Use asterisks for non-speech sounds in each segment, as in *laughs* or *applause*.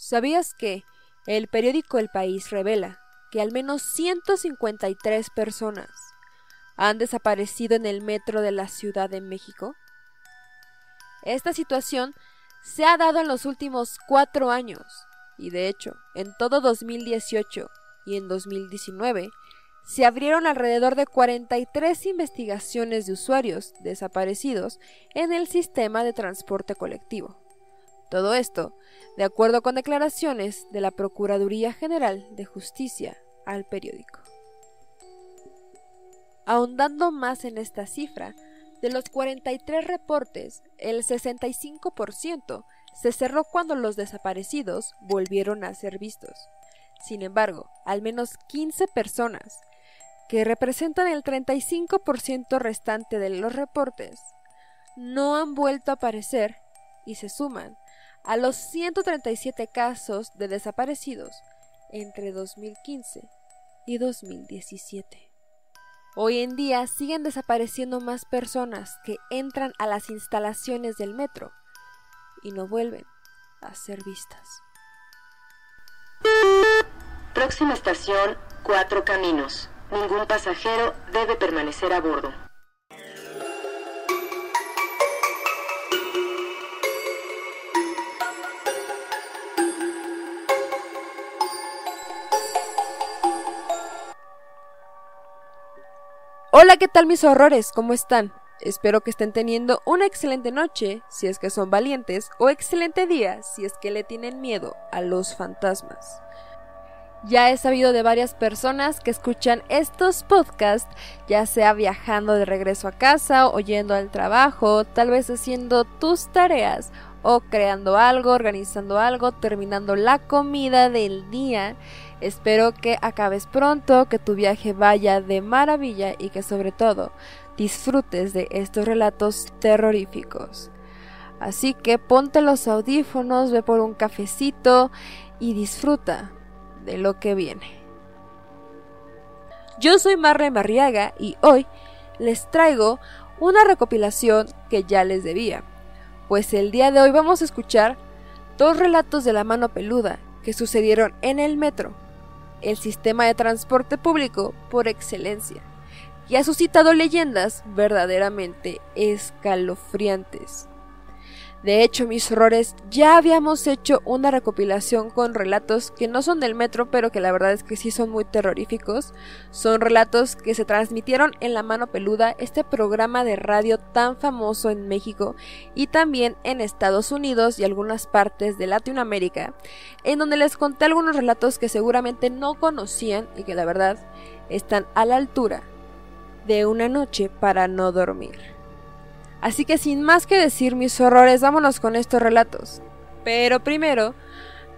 ¿Sabías que el periódico El País revela que al menos 153 personas han desaparecido en el metro de la Ciudad de México? Esta situación se ha dado en los últimos cuatro años y de hecho en todo 2018 y en 2019 se abrieron alrededor de 43 investigaciones de usuarios desaparecidos en el sistema de transporte colectivo. Todo esto, de acuerdo con declaraciones de la Procuraduría General de Justicia al periódico. Ahondando más en esta cifra, de los 43 reportes, el 65% se cerró cuando los desaparecidos volvieron a ser vistos. Sin embargo, al menos 15 personas, que representan el 35% restante de los reportes, no han vuelto a aparecer y se suman a los 137 casos de desaparecidos entre 2015 y 2017. Hoy en día siguen desapareciendo más personas que entran a las instalaciones del metro y no vuelven a ser vistas. Próxima estación, Cuatro Caminos. Ningún pasajero debe permanecer a bordo. Hola, ¿qué tal mis horrores? ¿Cómo están? Espero que estén teniendo una excelente noche, si es que son valientes, o excelente día, si es que le tienen miedo a los fantasmas. Ya he sabido de varias personas que escuchan estos podcasts, ya sea viajando de regreso a casa, o yendo al trabajo, tal vez haciendo tus tareas, o creando algo, organizando algo, terminando la comida del día. Espero que acabes pronto, que tu viaje vaya de maravilla y que sobre todo disfrutes de estos relatos terroríficos. Así que ponte los audífonos, ve por un cafecito y disfruta de lo que viene. Yo soy Marre Marriaga y hoy les traigo una recopilación que ya les debía, pues el día de hoy vamos a escuchar dos relatos de la mano peluda que sucedieron en el metro, el sistema de transporte público por excelencia y ha suscitado leyendas verdaderamente escalofriantes. De hecho, mis horrores, ya habíamos hecho una recopilación con relatos que no son del metro, pero que la verdad es que sí son muy terroríficos. Son relatos que se transmitieron en La Mano Peluda, este programa de radio tan famoso en México y también en Estados Unidos y algunas partes de Latinoamérica, en donde les conté algunos relatos que seguramente no conocían y que la verdad están a la altura de una noche para no dormir. Así que sin más que decir mis horrores, vámonos con estos relatos. Pero primero,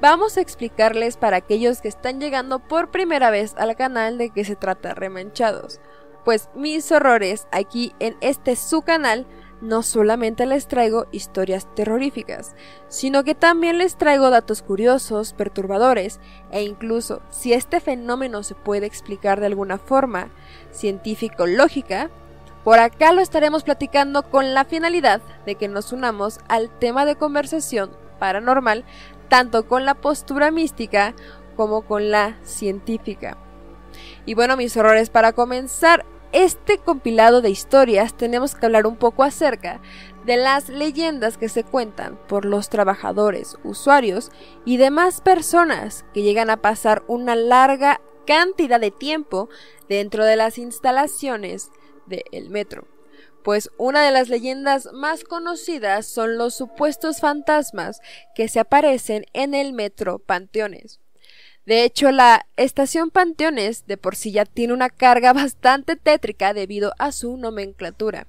vamos a explicarles para aquellos que están llegando por primera vez al canal de qué se trata Remanchados. Pues mis horrores aquí en este su canal no solamente les traigo historias terroríficas, sino que también les traigo datos curiosos, perturbadores, e incluso si este fenómeno se puede explicar de alguna forma científico-lógica, por acá lo estaremos platicando con la finalidad de que nos unamos al tema de conversación paranormal, tanto con la postura mística como con la científica. Y bueno, mis horrores, para comenzar este compilado de historias tenemos que hablar un poco acerca de las leyendas que se cuentan por los trabajadores, usuarios y demás personas que llegan a pasar una larga cantidad de tiempo dentro de las instalaciones del metro. Pues una de las leyendas más conocidas son los supuestos fantasmas que se aparecen en el metro Panteones. De hecho, la estación Panteones de por sí ya tiene una carga *laughs* bastante tétrica debido a su nomenclatura.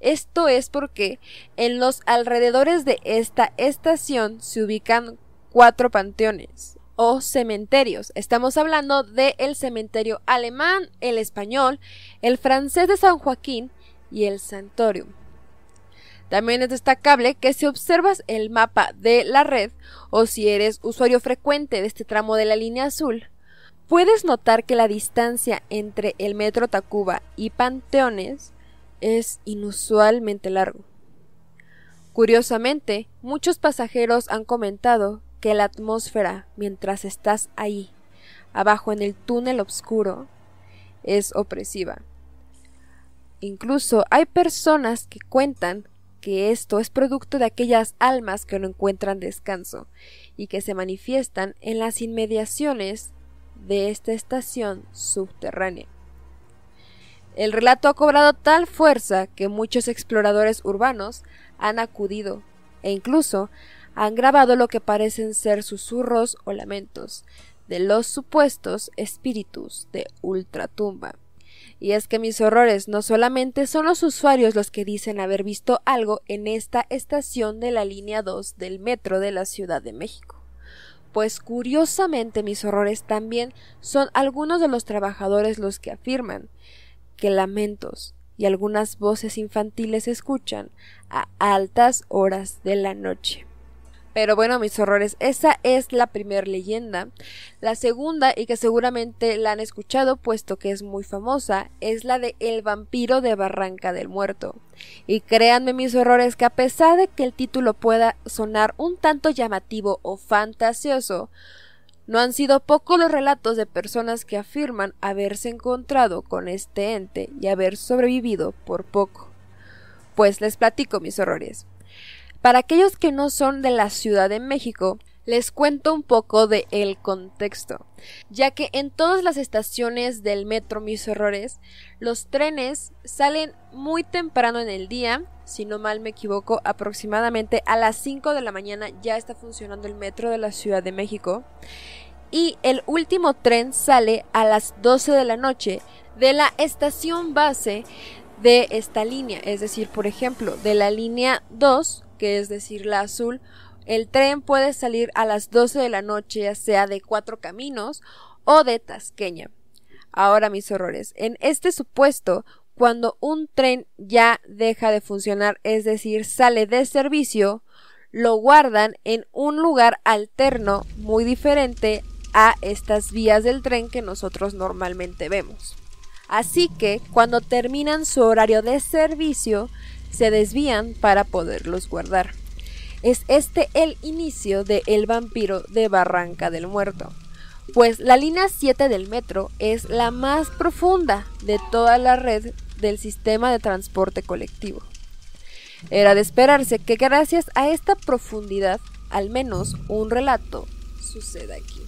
Esto es porque en los alrededores de esta estación se ubican cuatro panteones o cementerios. Estamos hablando del cementerio alemán, el español, el francés de San Joaquín y el Santorium. También es destacable que si observas el mapa de la red o si eres usuario frecuente de este tramo de la línea azul, puedes notar que la distancia entre el metro Tacuba y Panteones es inusualmente largo. Curiosamente, muchos pasajeros han comentado que la atmósfera mientras estás ahí, abajo en el túnel oscuro, es opresiva. Incluso hay personas que cuentan que esto es producto de aquellas almas que no encuentran descanso y que se manifiestan en las inmediaciones de esta estación subterránea. El relato ha cobrado tal fuerza que muchos exploradores urbanos han acudido e incluso han grabado lo que parecen ser susurros o lamentos de los supuestos espíritus de ultratumba. Y es que mis horrores no solamente son los usuarios los que dicen haber visto algo en esta estación de la línea 2 del metro de la Ciudad de México. Pues curiosamente mis horrores también son algunos de los trabajadores los que afirman que lamentos y algunas voces infantiles escuchan a altas horas de la noche. Pero bueno, mis horrores, esa es la primera leyenda. La segunda, y que seguramente la han escuchado puesto que es muy famosa, es la de El vampiro de Barranca del Muerto. Y créanme mis horrores que a pesar de que el título pueda sonar un tanto llamativo o fantasioso, no han sido pocos los relatos de personas que afirman haberse encontrado con este ente y haber sobrevivido por poco. Pues les platico mis horrores. Para aquellos que no son de la Ciudad de México, les cuento un poco de el contexto, ya que en todas las estaciones del metro Mis Horrores, los trenes salen muy temprano en el día, si no mal me equivoco, aproximadamente a las 5 de la mañana ya está funcionando el metro de la Ciudad de México, y el último tren sale a las 12 de la noche de la estación base de esta línea, es decir, por ejemplo, de la línea 2 que es decir, la azul, el tren puede salir a las 12 de la noche, ya sea de Cuatro Caminos o de Tasqueña. Ahora, mis horrores, en este supuesto, cuando un tren ya deja de funcionar, es decir, sale de servicio, lo guardan en un lugar alterno muy diferente a estas vías del tren que nosotros normalmente vemos. Así que cuando terminan su horario de servicio, se desvían para poderlos guardar. Es este el inicio de El vampiro de Barranca del Muerto, pues la línea 7 del metro es la más profunda de toda la red del sistema de transporte colectivo. Era de esperarse que gracias a esta profundidad, al menos un relato suceda aquí.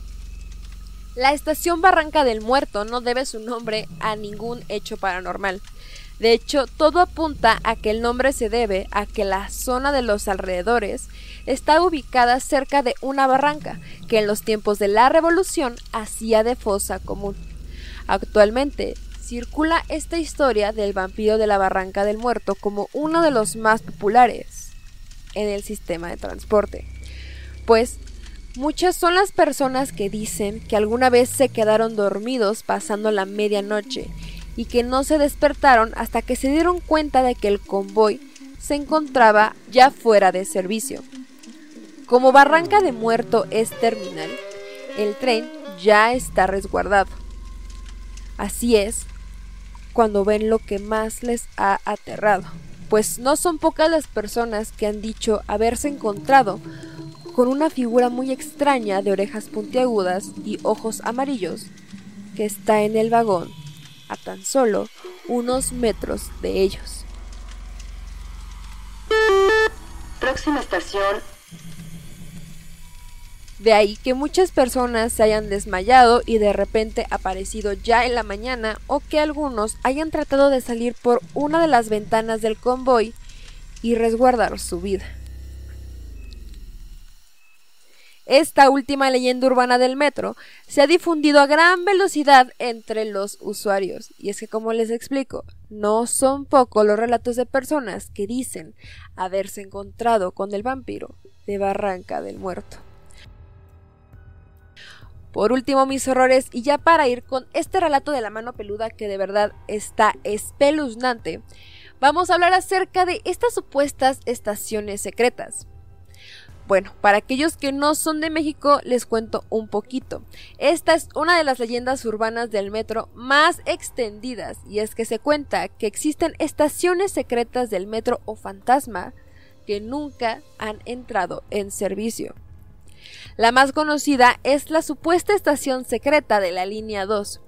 La estación Barranca del Muerto no debe su nombre a ningún hecho paranormal, de hecho, todo apunta a que el nombre se debe a que la zona de los alrededores está ubicada cerca de una barranca que en los tiempos de la Revolución hacía de fosa común. Actualmente circula esta historia del vampiro de la Barranca del Muerto como uno de los más populares en el sistema de transporte, pues Muchas son las personas que dicen que alguna vez se quedaron dormidos pasando la medianoche y que no se despertaron hasta que se dieron cuenta de que el convoy se encontraba ya fuera de servicio. Como Barranca de Muerto es terminal, el tren ya está resguardado. Así es cuando ven lo que más les ha aterrado, pues no son pocas las personas que han dicho haberse encontrado con una figura muy extraña de orejas puntiagudas y ojos amarillos que está en el vagón a tan solo unos metros de ellos. Próxima estación. De ahí que muchas personas se hayan desmayado y de repente aparecido ya en la mañana o que algunos hayan tratado de salir por una de las ventanas del convoy y resguardar su vida. Esta última leyenda urbana del metro se ha difundido a gran velocidad entre los usuarios. Y es que, como les explico, no son pocos los relatos de personas que dicen haberse encontrado con el vampiro de Barranca del Muerto. Por último, mis horrores, y ya para ir con este relato de la mano peluda que de verdad está espeluznante, vamos a hablar acerca de estas supuestas estaciones secretas. Bueno, para aquellos que no son de México, les cuento un poquito. Esta es una de las leyendas urbanas del metro más extendidas, y es que se cuenta que existen estaciones secretas del metro o fantasma que nunca han entrado en servicio. La más conocida es la supuesta estación secreta de la línea 2,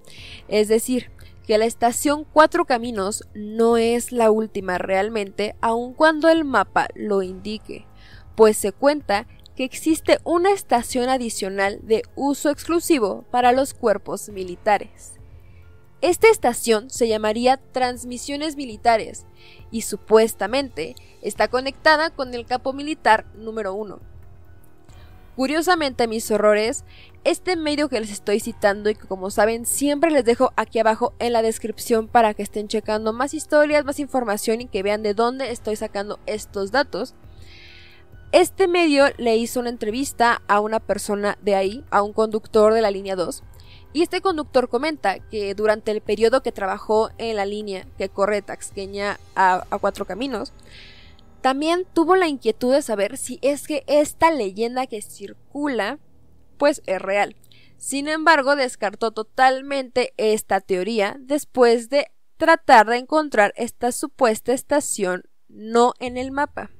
es decir, que la estación Cuatro Caminos no es la última realmente, aun cuando el mapa lo indique, pues se cuenta que existe una estación adicional de uso exclusivo para los cuerpos militares. Esta estación se llamaría Transmisiones Militares y supuestamente está conectada con el campo militar número 1. Curiosamente, mis horrores, este medio que les estoy citando y que como saben siempre les dejo aquí abajo en la descripción para que estén checando más historias, más información y que vean de dónde estoy sacando estos datos, este medio le hizo una entrevista a una persona de ahí, a un conductor de la línea 2, y este conductor comenta que durante el periodo que trabajó en la línea que corre Taxqueña a, a Cuatro Caminos, también tuvo la inquietud de saber si es que esta leyenda que circula, pues es real. Sin embargo, descartó totalmente esta teoría después de tratar de encontrar esta supuesta estación no en el mapa.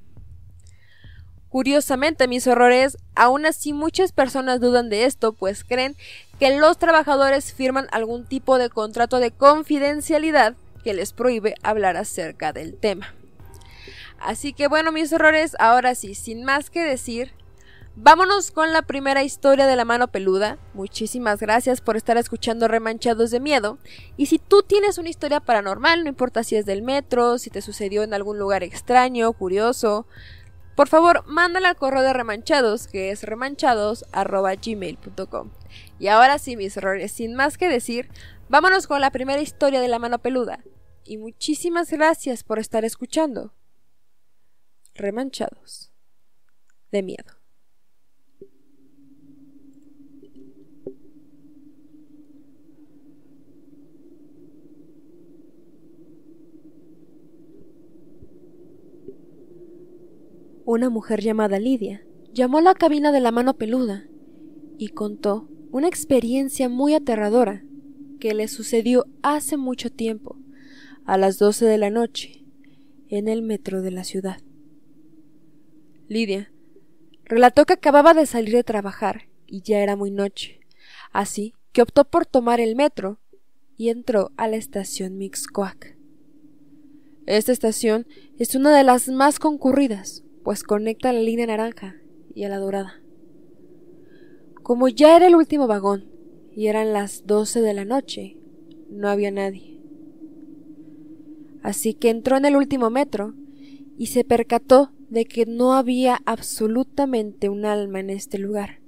Curiosamente, mis horrores, aún así muchas personas dudan de esto, pues creen que los trabajadores firman algún tipo de contrato de confidencialidad que les prohíbe hablar acerca del tema. Así que bueno, mis horrores, ahora sí, sin más que decir, vámonos con la primera historia de la mano peluda. Muchísimas gracias por estar escuchando Remanchados de Miedo. Y si tú tienes una historia paranormal, no importa si es del metro, si te sucedió en algún lugar extraño, curioso, por favor, mándala al correo de remanchados, que es remanchados.gmail.com. Y ahora sí, mis errores, sin más que decir, vámonos con la primera historia de la mano peluda. Y muchísimas gracias por estar escuchando. Remanchados. De miedo. Una mujer llamada Lidia llamó a la cabina de la mano peluda y contó una experiencia muy aterradora que le sucedió hace mucho tiempo, a las doce de la noche, en el metro de la ciudad. Lidia relató que acababa de salir de trabajar y ya era muy noche, así que optó por tomar el metro y entró a la estación Mixcoac. Esta estación es una de las más concurridas, pues conecta la línea naranja y a la dorada. Como ya era el último vagón y eran las doce de la noche, no había nadie. Así que entró en el último metro y se percató de que no había absolutamente un alma en este lugar,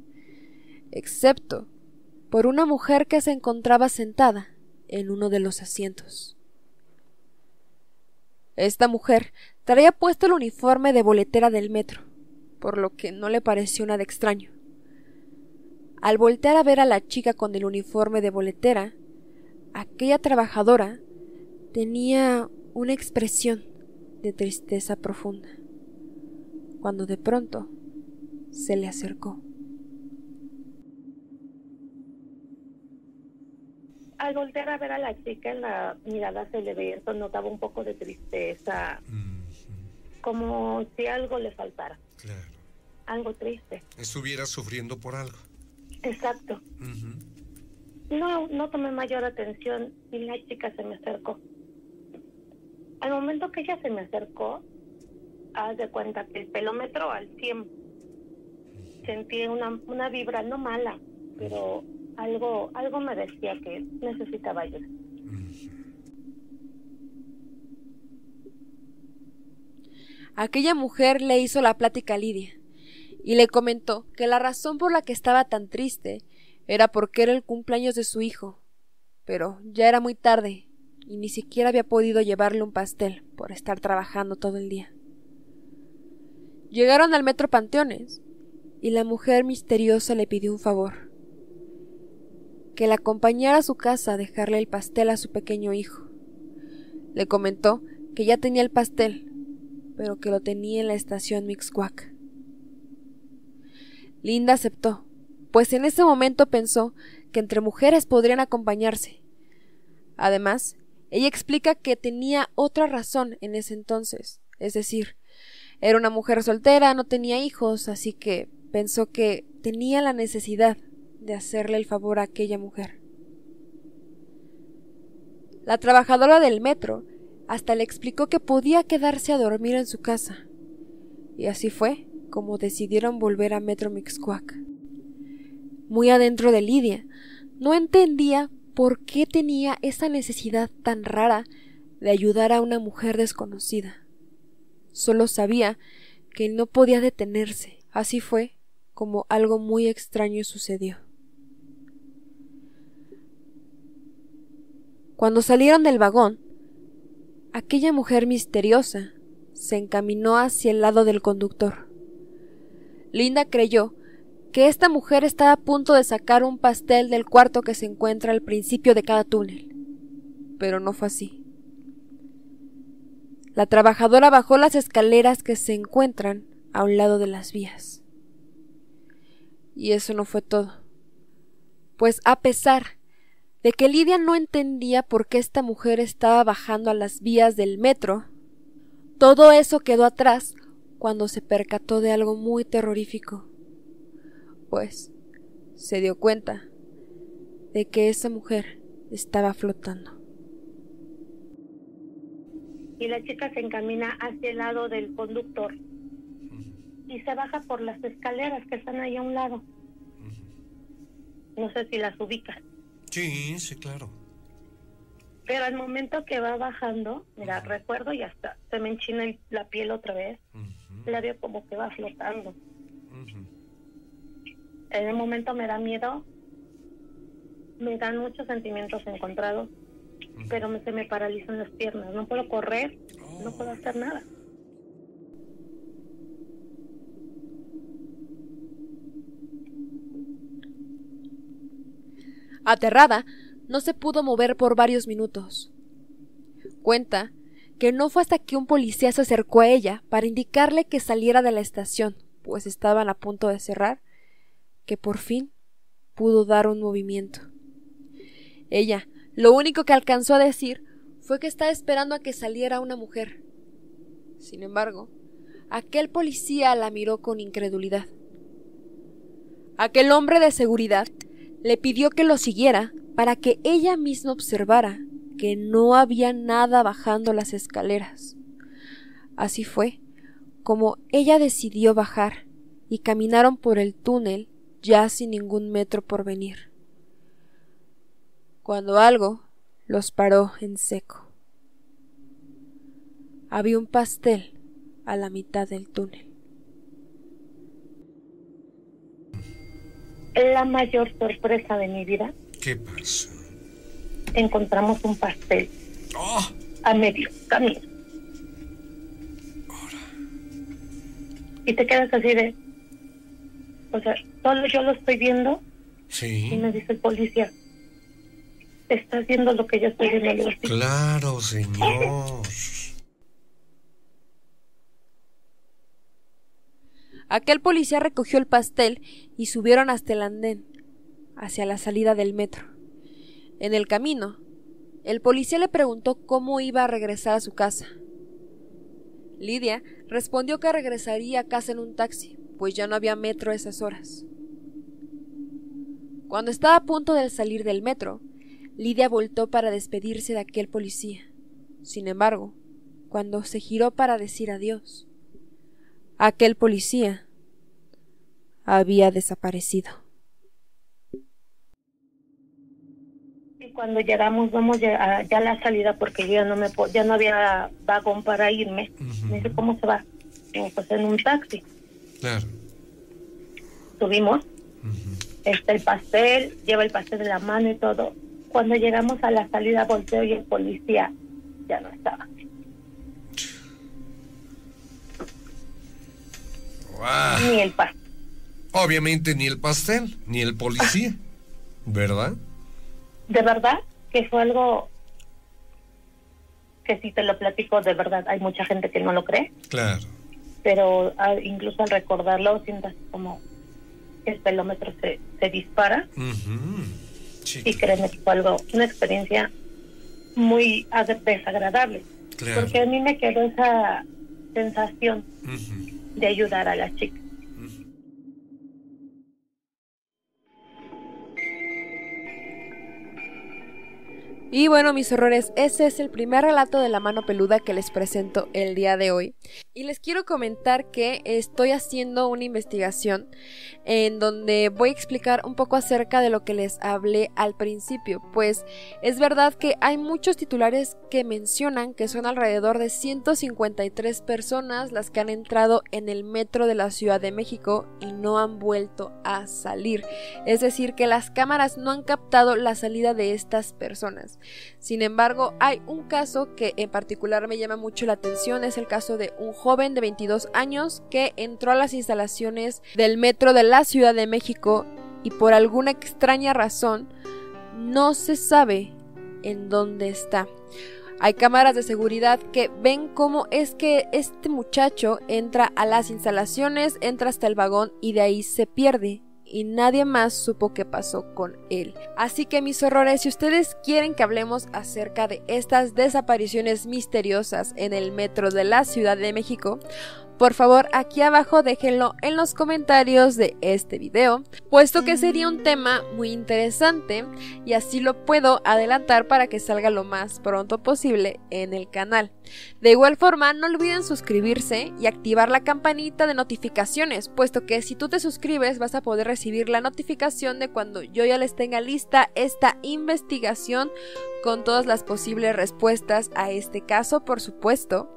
excepto por una mujer que se encontraba sentada en uno de los asientos. Esta mujer Traía puesto el uniforme de boletera del metro, por lo que no le pareció nada extraño. Al voltear a ver a la chica con el uniforme de boletera, aquella trabajadora tenía una expresión de tristeza profunda, cuando de pronto se le acercó. Al voltear a ver a la chica en la mirada se le veía, notaba un poco de tristeza. Mm como si algo le faltara. Claro. Algo triste. Estuviera sufriendo por algo. Exacto. No, no tomé mayor atención y la chica se me acercó. Al momento que ella se me acercó, haz de cuenta que el pelómetro al 100. Sentí una, una vibra no mala, pero algo, algo me decía que necesitaba ayuda. Aquella mujer le hizo la plática a Lidia y le comentó que la razón por la que estaba tan triste era porque era el cumpleaños de su hijo. Pero ya era muy tarde y ni siquiera había podido llevarle un pastel por estar trabajando todo el día. Llegaron al metro Panteones y la mujer misteriosa le pidió un favor que la acompañara a su casa a dejarle el pastel a su pequeño hijo. Le comentó que ya tenía el pastel, pero que lo tenía en la estación Mixcuac. Linda aceptó, pues en ese momento pensó que entre mujeres podrían acompañarse. Además, ella explica que tenía otra razón en ese entonces, es decir, era una mujer soltera, no tenía hijos, así que pensó que tenía la necesidad de hacerle el favor a aquella mujer. La trabajadora del metro hasta le explicó que podía quedarse a dormir en su casa. Y así fue como decidieron volver a Metro Mixcoac. Muy adentro de Lidia, no entendía por qué tenía esa necesidad tan rara de ayudar a una mujer desconocida. Solo sabía que no podía detenerse. Así fue como algo muy extraño sucedió. Cuando salieron del vagón, aquella mujer misteriosa se encaminó hacia el lado del conductor. Linda creyó que esta mujer estaba a punto de sacar un pastel del cuarto que se encuentra al principio de cada túnel. Pero no fue así. La trabajadora bajó las escaleras que se encuentran a un lado de las vías. Y eso no fue todo. Pues a pesar de que Lidia no entendía por qué esta mujer estaba bajando a las vías del metro, todo eso quedó atrás cuando se percató de algo muy terrorífico, pues se dio cuenta de que esa mujer estaba flotando. Y la chica se encamina hacia el lado del conductor y se baja por las escaleras que están ahí a un lado. No sé si las ubicas. Sí, sí, claro. Pero al momento que va bajando, mira, recuerdo y hasta se me enchina la piel otra vez, la veo como que va flotando. En el momento me da miedo, me dan muchos sentimientos encontrados, pero me, se me paralizan las piernas, no puedo correr, no puedo hacer nada. Aterrada, no se pudo mover por varios minutos. Cuenta que no fue hasta que un policía se acercó a ella para indicarle que saliera de la estación, pues estaban a punto de cerrar, que por fin pudo dar un movimiento. Ella lo único que alcanzó a decir fue que estaba esperando a que saliera una mujer. Sin embargo, aquel policía la miró con incredulidad. Aquel hombre de seguridad le pidió que lo siguiera para que ella misma observara que no había nada bajando las escaleras. Así fue como ella decidió bajar y caminaron por el túnel ya sin ningún metro por venir. Cuando algo los paró en seco. Había un pastel a la mitad del túnel. La mayor sorpresa de mi vida. ¿Qué pasó? Encontramos un pastel. ¡Oh! A medio camino. Ahora. Y te quedas así de. O sea, solo yo lo estoy viendo. Sí. Y me dice el policía. Estás viendo lo que yo estoy viendo. Claro, señor. Aquel policía recogió el pastel y subieron hasta el andén, hacia la salida del metro. En el camino, el policía le preguntó cómo iba a regresar a su casa. Lidia respondió que regresaría a casa en un taxi, pues ya no había metro a esas horas. Cuando estaba a punto de salir del metro, Lidia voltó para despedirse de aquel policía. Sin embargo, cuando se giró para decir adiós, aquel policía había desaparecido. Y cuando llegamos, vamos ya, ya a la salida porque yo ya no me ya no había vagón para irme. Me dice, ¿cómo se va? Pues en un taxi. Claro. Subimos. Está el pastel, lleva el pastel en la mano y todo. Cuando llegamos a la salida volteo y el policía ya no estaba. Ni el pastel. Obviamente ni el pastel, ni el policía, *laughs* ¿verdad? De verdad que fue algo que si te lo platico, de verdad hay mucha gente que no lo cree. Claro. Pero incluso al recordarlo sientas como el pelómetro se, se dispara. y créeme que fue algo, una experiencia muy desagradable. Porque a mí me quedó esa sensación de ayudar a la chica. Y bueno, mis horrores, ese es el primer relato de la mano peluda que les presento el día de hoy. Y les quiero comentar que estoy haciendo una investigación en donde voy a explicar un poco acerca de lo que les hablé al principio. Pues es verdad que hay muchos titulares que mencionan que son alrededor de 153 personas las que han entrado en el metro de la Ciudad de México y no han vuelto a salir. Es decir, que las cámaras no han captado la salida de estas personas. Sin embargo, hay un caso que en particular me llama mucho la atención, es el caso de un joven de 22 años que entró a las instalaciones del metro de la Ciudad de México y por alguna extraña razón no se sabe en dónde está. Hay cámaras de seguridad que ven cómo es que este muchacho entra a las instalaciones, entra hasta el vagón y de ahí se pierde y nadie más supo qué pasó con él. Así que mis horrores, si ustedes quieren que hablemos acerca de estas desapariciones misteriosas en el metro de la Ciudad de México, por favor, aquí abajo déjenlo en los comentarios de este video, puesto que sería un tema muy interesante y así lo puedo adelantar para que salga lo más pronto posible en el canal. De igual forma, no olviden suscribirse y activar la campanita de notificaciones, puesto que si tú te suscribes vas a poder recibir la notificación de cuando yo ya les tenga lista esta investigación con todas las posibles respuestas a este caso, por supuesto.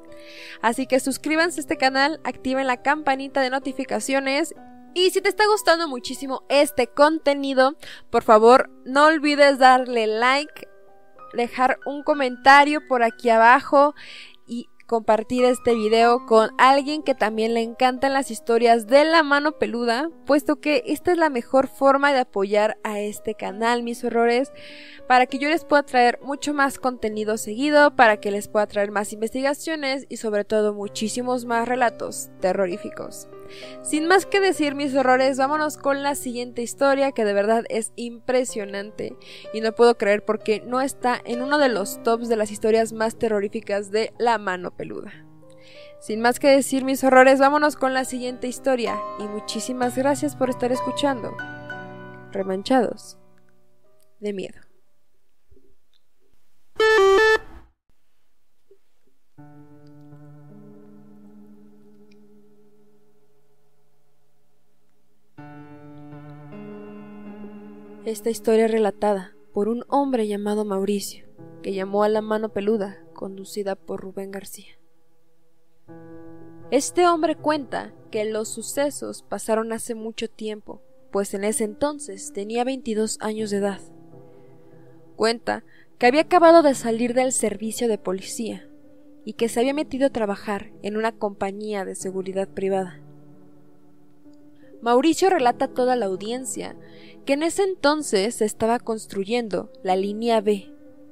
Así que suscríbanse a este canal, activen la campanita de notificaciones. Y si te está gustando muchísimo este contenido, por favor no olvides darle like, dejar un comentario por aquí abajo compartir este video con alguien que también le encantan las historias de la mano peluda, puesto que esta es la mejor forma de apoyar a este canal, mis horrores, para que yo les pueda traer mucho más contenido seguido, para que les pueda traer más investigaciones y sobre todo muchísimos más relatos terroríficos. Sin más que decir mis horrores, vámonos con la siguiente historia que de verdad es impresionante y no puedo creer porque no está en uno de los tops de las historias más terroríficas de la mano peluda. Sin más que decir mis horrores, vámonos con la siguiente historia y muchísimas gracias por estar escuchando. Remanchados de miedo. Esta historia relatada por un hombre llamado Mauricio, que llamó a la mano peluda, conducida por Rubén García. Este hombre cuenta que los sucesos pasaron hace mucho tiempo, pues en ese entonces tenía 22 años de edad. Cuenta que había acabado de salir del servicio de policía y que se había metido a trabajar en una compañía de seguridad privada. Mauricio relata a toda la audiencia que en ese entonces se estaba construyendo la línea B,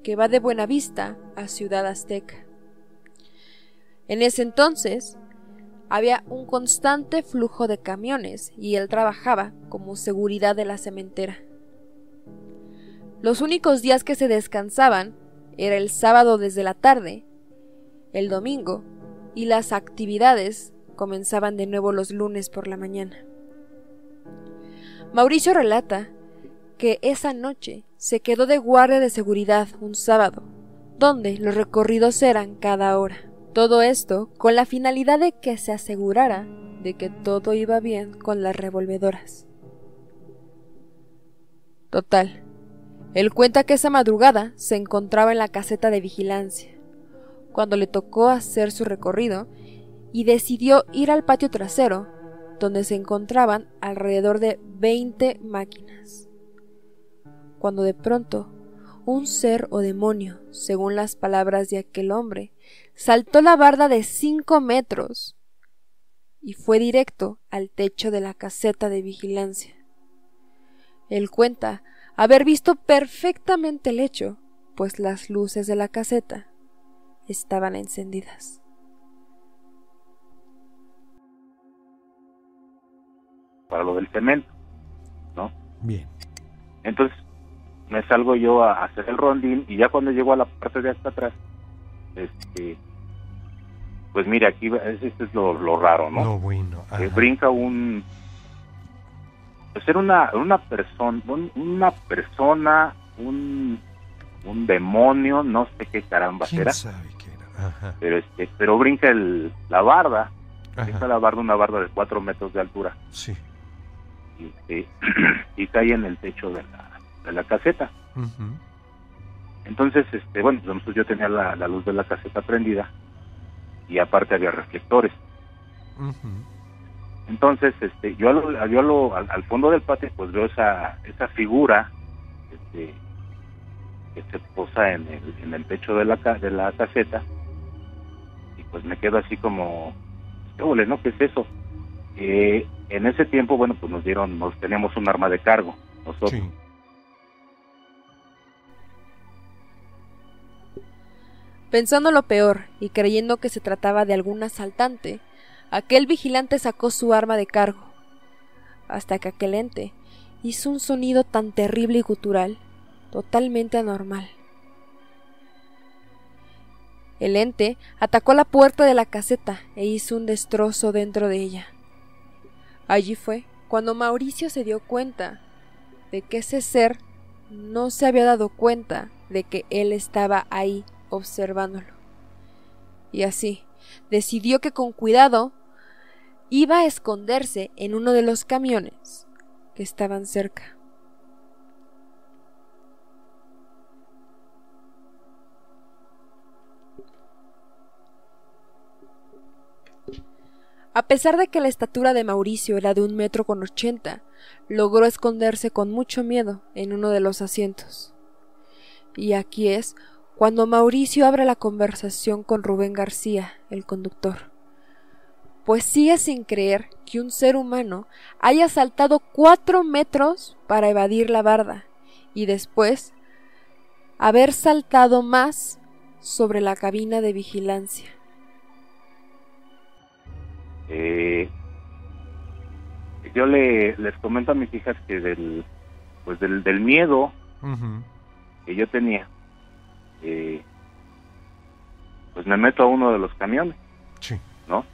que va de Buenavista a Ciudad Azteca. En ese entonces había un constante flujo de camiones y él trabajaba como seguridad de la cementera. Los únicos días que se descansaban era el sábado desde la tarde, el domingo y las actividades comenzaban de nuevo los lunes por la mañana. Mauricio relata que esa noche se quedó de guardia de seguridad un sábado, donde los recorridos eran cada hora. Todo esto con la finalidad de que se asegurara de que todo iba bien con las revolvedoras. Total. Él cuenta que esa madrugada se encontraba en la caseta de vigilancia, cuando le tocó hacer su recorrido y decidió ir al patio trasero donde se encontraban alrededor de 20 máquinas. Cuando de pronto un ser o demonio, según las palabras de aquel hombre, saltó la barda de cinco metros y fue directo al techo de la caseta de vigilancia. Él cuenta haber visto perfectamente el hecho, pues las luces de la caseta estaban encendidas. para lo del cemento, ¿no? Bien. Entonces me salgo yo a hacer el rondín y ya cuando llego a la parte de hasta atrás, este, pues mire, aquí este es lo, raro, ¿no? No, bueno. brinca un, pues era una, una persona, una persona, un, un demonio, no sé qué caramba ¿Quién era, sabe qué era? Ajá. pero este, pero brinca el, la barda, Ajá. brinca la barda, una barda de cuatro metros de altura, Sí. y, este, *clears throat* y cae en el techo de la, de la caseta. Entonces, este, bueno, pues yo tenía la, la luz de la caseta prendida y aparte había reflectores. Entonces, este, yo, lo- yo lo- al, al fondo del patio, pues veo esa, esa figura este, que se posa en el, en el techo de la, de la caseta y pues me quedo así como, ¿qué ole, no? ¿Qué es eso? Eh, en ese tiempo, bueno, pues nos dieron, nos teníamos un arma de cargo, nosotros. Sí. Pensando lo peor y creyendo que se trataba de algún asaltante, aquel vigilante sacó su arma de cargo, hasta que aquel ente hizo un sonido tan terrible y gutural, totalmente anormal. El ente atacó la puerta de la caseta e hizo un destrozo dentro de ella. Allí fue cuando Mauricio se dio cuenta de que ese ser no se había dado cuenta de que él estaba ahí observándolo. Y así, decidió que con cuidado iba a esconderse en uno de los camiones que estaban cerca. A pesar de que la estatura de Mauricio era de un metro con ochenta, logró esconderse con mucho miedo en uno de los asientos. Y aquí es cuando Mauricio abre la conversación con Rubén García, el conductor. Pues sigue sin creer que un ser humano haya saltado cuatro metros para evadir la barda y después haber saltado más sobre la cabina de vigilancia. Eh, yo le, les comento a mis hijas que del, pues del, del miedo que yo tenía, eh, pues me meto a uno de los camiones, Sí. ¿no?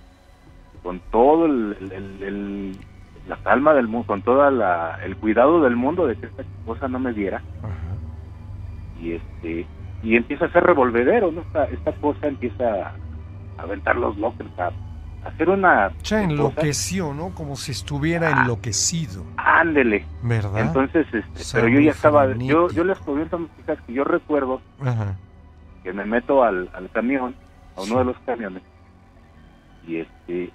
Con todo el, el- el- el- la calma del mundo, con toda la, el cuidado del mundo de que esta cosa no me viera Ajá. y este y empieza a ser revolvedero, ¿no? Esta, esta cosa empieza a aventar los lockers, a hacer una Ya cosa. enloqueció, ¿no? Como si estuviera Ah. enloquecido. Ándele. ¿Verdad? Entonces, este, pero yo ya estaba, yo, yo les comento a mis hijas que yo recuerdo Ajá. que me meto al, al camión, a uno de los camiones, y este,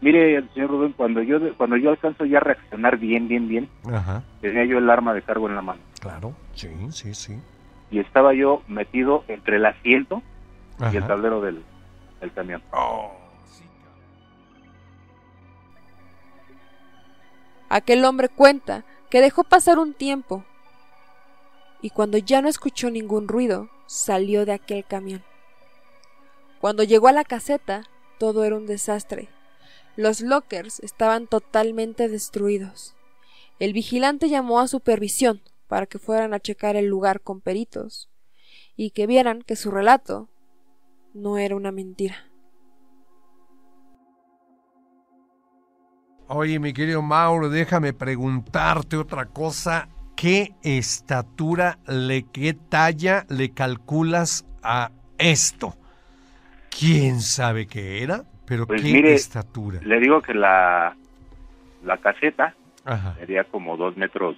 mire, señor Rubén, cuando yo, cuando yo alcanzo ya a reaccionar bien, bien, bien, Ajá. tenía yo el arma de cargo en la mano, Claro. Sí, sí, sí. y estaba yo metido entre el asiento y el tablero del, del camión. Aquel hombre cuenta que dejó pasar un tiempo y cuando ya no escuchó ningún ruido, salió de aquel camión. Cuando llegó a la caseta, todo era un desastre. Los lockers estaban totalmente destruidos. El vigilante llamó a supervisión para que fueran a checar el lugar con peritos y que vieran que su relato no era una mentira. Oye, mi querido Mauro, déjame preguntarte otra cosa. ¿Qué estatura, le, qué talla le calculas a esto? ¿Quién sabe qué era? Pero Pues qué mire, estatura. Le digo que la, la caseta Ajá. sería como dos metros,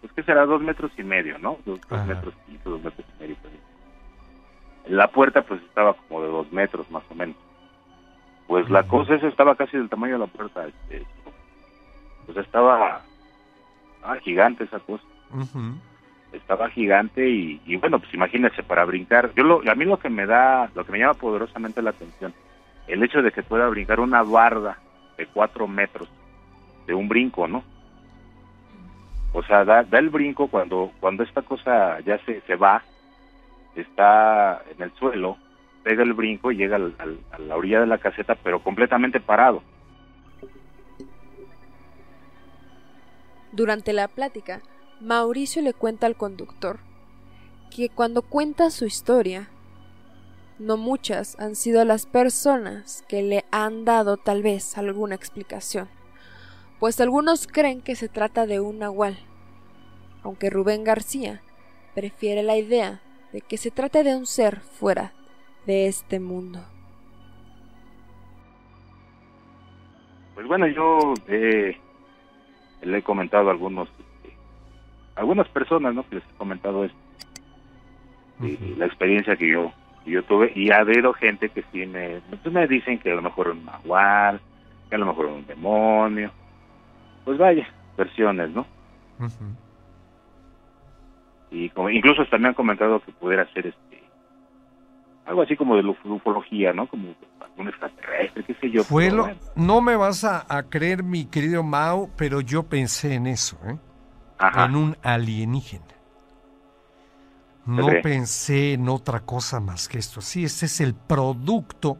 pues que será dos metros y medio, ¿no? Dos, metros y dos metros y medio. ahí. La puerta pues estaba como de dos metros más o menos. Pues la cosa esa estaba casi del tamaño de la puerta. Este, pues estaba ah, gigante esa cosa. Estaba gigante y, y bueno, pues imagínense para brincar. Yo lo, a mí lo que me da, lo que me llama poderosamente la atención, el hecho de que pueda brincar una barda de cuatro metros de un brinco, ¿no? O sea, da, da el brinco cuando cuando esta cosa ya se, se va, está en el suelo, pega el brinco y llega al- a la orilla de la caseta, pero completamente parado. Durante la plática, Mauricio le cuenta al conductor que cuando cuenta su historia, no muchas han sido las personas que le han dado tal vez alguna explicación, pues algunos creen que se trata de un nahual, aunque Rubén García prefiere la idea de que se trate de un ser fuera de este mundo. Pues bueno, yo le he comentado a algunos, este, algunas personas, ¿no? Que les he comentado esto, la experiencia que yo yo tuve y ha habido gente que sí me, pues me dicen que a lo mejor es un magual, que a lo mejor es un demonio. Pues vaya, versiones, ¿no? Y como, incluso también han comentado que pudiera ser este algo así como de ufología, ¿no? Como un extraterrestre, qué sé yo. Fue no me vas a, creer, mi querido Mao, pero yo pensé en eso, ¿eh? En un alienígena. No pensé en otra cosa más que esto. Sí, este es el producto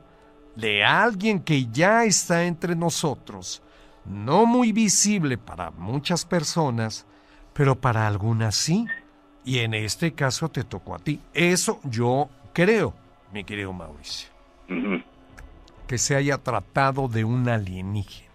de alguien que ya está entre nosotros, no muy visible para muchas personas, pero para algunas sí. Y en este caso te tocó a ti. Eso yo creo, mi querido Mauricio. Que se haya tratado de un alienígena.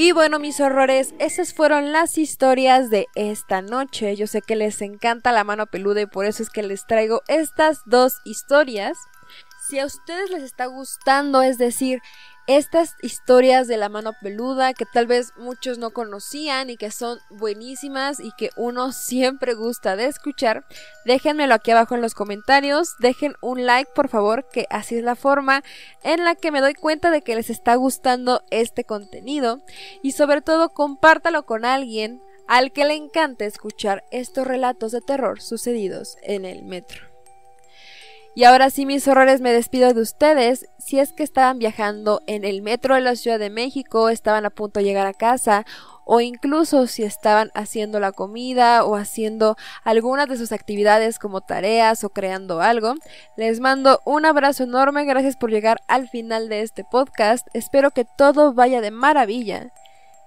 Y bueno, mis horrores, esas fueron las historias de esta noche. Yo sé que les encanta la mano peluda y por eso es que les traigo estas dos historias. Si a ustedes les está gustando, es decir, estas historias de la mano peluda que tal vez muchos no conocían y que son buenísimas y que uno *laughs* siempre gusta de escuchar, déjenmelo aquí abajo en los comentarios, dejen un like por favor, que así es la forma en la que me doy cuenta de que les está gustando este contenido y sobre todo compártalo con alguien al que le encante escuchar estos relatos de terror sucedidos en el metro. Y ahora sí, mis horrores, me despido de ustedes. Si es que estaban viajando en el metro de la Ciudad de México, estaban a punto de llegar a casa, o incluso si estaban haciendo la comida o haciendo algunas de sus actividades como tareas o creando algo, les mando un abrazo enorme. Gracias por llegar al final de este podcast. Espero que todo vaya de maravilla.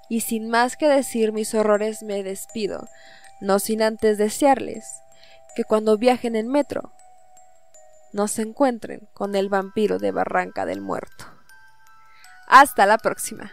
Y sin más que decir mis horrores, me despido. No sin antes desearles que cuando viajen en metro no se encuentren con el vampiro de Barranca del Muerto. Hasta la próxima.